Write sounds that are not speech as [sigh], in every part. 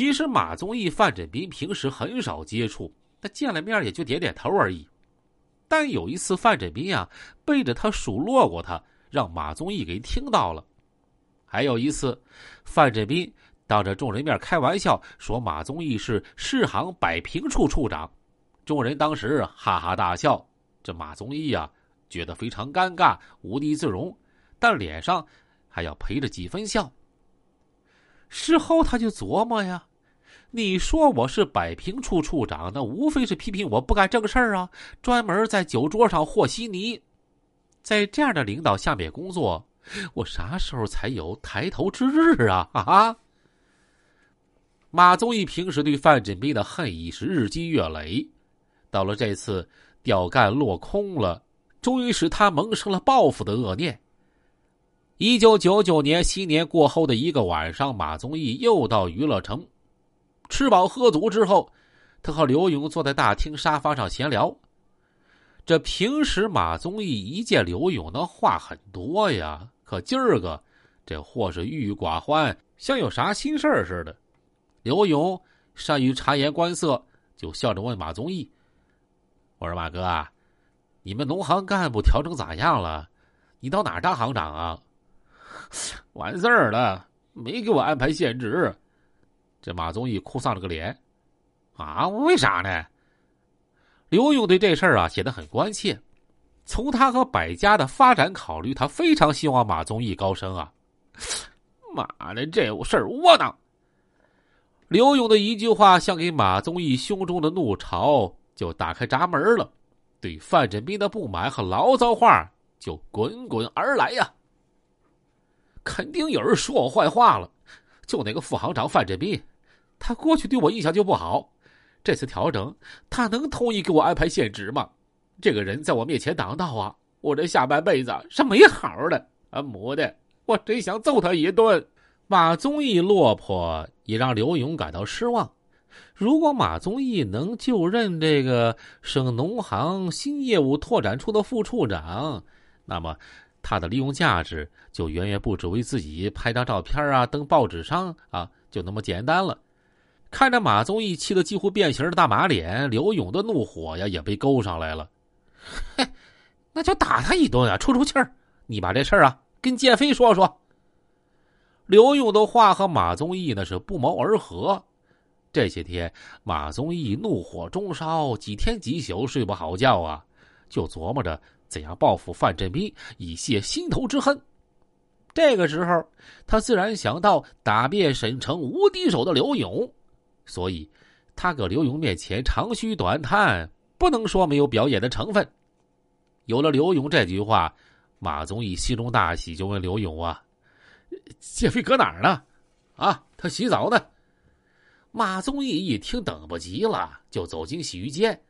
其实马宗义、范振斌平时很少接触，那见了面也就点点头而已。但有一次，范振斌啊背着他数落过他，让马宗义给听到了。还有一次，范振斌当着众人面开玩笑说马宗义是市行摆平处处长，众人当时哈哈大笑。这马宗义呀觉得非常尴尬，无地自容，但脸上还要陪着几分笑。事后他就琢磨呀，你说我是摆平处处长，那无非是批评我不干正事儿啊，专门在酒桌上和稀泥。在这样的领导下面工作，我啥时候才有抬头之日啊？啊！马宗义平时对范振斌的恨意是日积月累，到了这次调干落空了，终于使他萌生了报复的恶念。一九九九年新年过后的一个晚上，马宗义又到娱乐城，吃饱喝足之后，他和刘勇坐在大厅沙发上闲聊。这平时马宗义一见刘勇，那话很多呀，可今儿个这货是郁郁寡欢，像有啥心事儿似的。刘勇善于察言观色，就笑着问马宗义：“我说马哥啊，你们农行干部调整咋样了？你到哪儿当行长啊？” [laughs] 完事儿了，没给我安排现职。这马宗义哭丧了个脸，啊，为啥呢？刘勇对这事儿啊显得很关切。从他和百家的发展考虑，他非常希望马宗义高升啊。妈的，这事儿窝囊！刘勇的一句话，像给马宗义胸中的怒潮就打开闸门了，对范振斌的不满和牢骚话就滚滚而来呀。肯定有人说我坏话了，就那个副行长范振斌，他过去对我印象就不好。这次调整，他能同意给我安排现职吗？这个人在我面前挡道啊，我这下半辈子是没好的。啊，母的，我真想揍他一顿。马宗义落魄，也让刘勇感到失望。如果马宗义能就任这个省农行新业务拓展处的副处长，那么。他的利用价值就远远不止为自己拍张照片啊、登报纸上啊就那么简单了。看着马宗义气得几乎变形的大马脸，刘勇的怒火呀也被勾上来了。[laughs] 嘿，那就打他一顿啊，出出气儿。你把这事儿啊跟建飞说说。刘勇的话和马宗义那是不谋而合。这些天，马宗义怒火中烧，几天几宿睡不好觉啊，就琢磨着。怎样报复范振斌，以泄心头之恨？这个时候，他自然想到打遍沈城无敌手的刘勇，所以他搁刘勇面前长吁短叹，不能说没有表演的成分。有了刘勇这句话，马宗义心中大喜，就问刘勇啊：“谢飞搁哪儿呢？”啊，他洗澡呢。马宗义一听，等不及了，就走进洗浴间。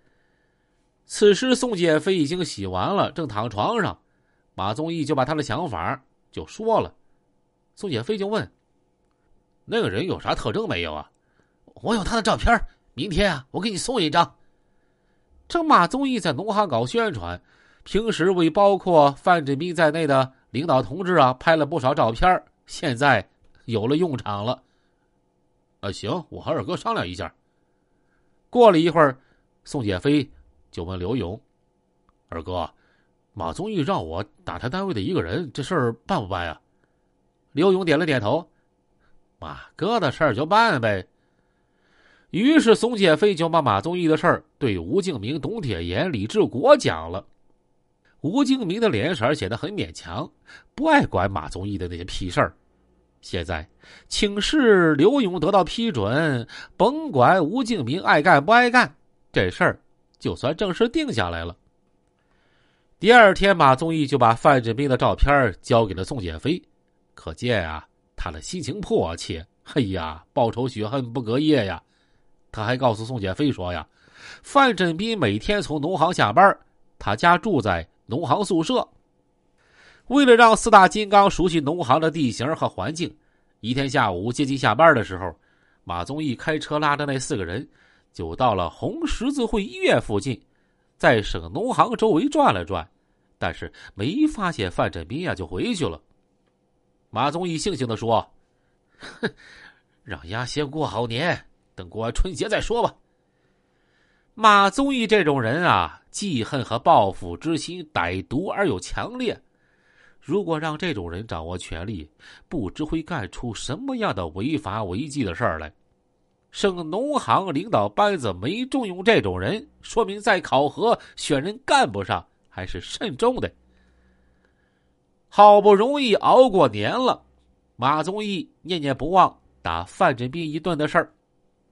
此时，宋建飞已经洗完了，正躺床上。马宗义就把他的想法就说了。宋建飞就问：“那个人有啥特征没有啊？”“我有他的照片，明天啊，我给你送一张。”这马宗义在农行搞宣传，平时为包括范振斌在内的领导同志啊拍了不少照片，现在有了用场了。啊，行，我和二哥商量一下。过了一会儿，宋建飞。就问刘勇：“二哥，马宗义让我打他单位的一个人，这事儿办不办呀？”刘勇点了点头：“马哥的事儿就办呗。”于是宋建飞就把马宗义的事儿对吴敬明、董铁岩、李志国讲了。吴敬明的脸色显得很勉强，不爱管马宗义的那些屁事儿。现在请示刘勇得到批准，甭管吴敬明爱干不爱干，这事儿。就算正式定下来了。第二天，马宗义就把范振兵的照片交给了宋建飞，可见啊，他的心情迫切。哎呀，报仇雪恨不隔夜呀！他还告诉宋建飞说呀，范振斌每天从农行下班，他家住在农行宿舍。为了让四大金刚熟悉农行的地形和环境，一天下午接近下班的时候，马宗义开车拉着那四个人。就到了红十字会医院附近，在省农行周围转了转，但是没发现范振斌呀，就回去了。马宗义悻悻的说：“哼，让丫先过好年，等过完春节再说吧。马宗义这种人啊，记恨和报复之心歹毒而又强烈。如果让这种人掌握权力，不知会干出什么样的违法违纪的事儿来。省农行领导班子没重用这种人，说明在考核选人干部上还是慎重的。好不容易熬过年了，马宗义念念不忘打范振兵一顿的事儿。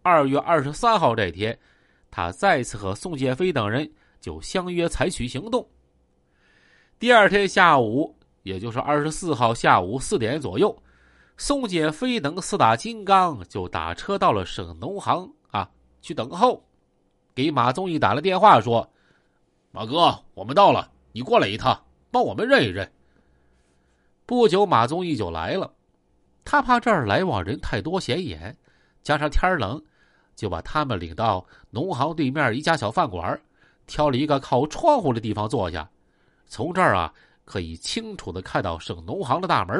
二月二十三号这天。他再次和宋建飞等人就相约采取行动。第二天下午，也就是二十四号下午四点左右，宋建飞等四大金刚就打车到了省农行啊去等候，给马宗义打了电话说：“马哥，我们到了，你过来一趟，帮我们认一认。”不久，马宗义就来了。他怕这儿来往人太多显眼，加上天冷。就把他们领到农行对面一家小饭馆，挑了一个靠窗户的地方坐下。从这儿啊，可以清楚的看到省农行的大门。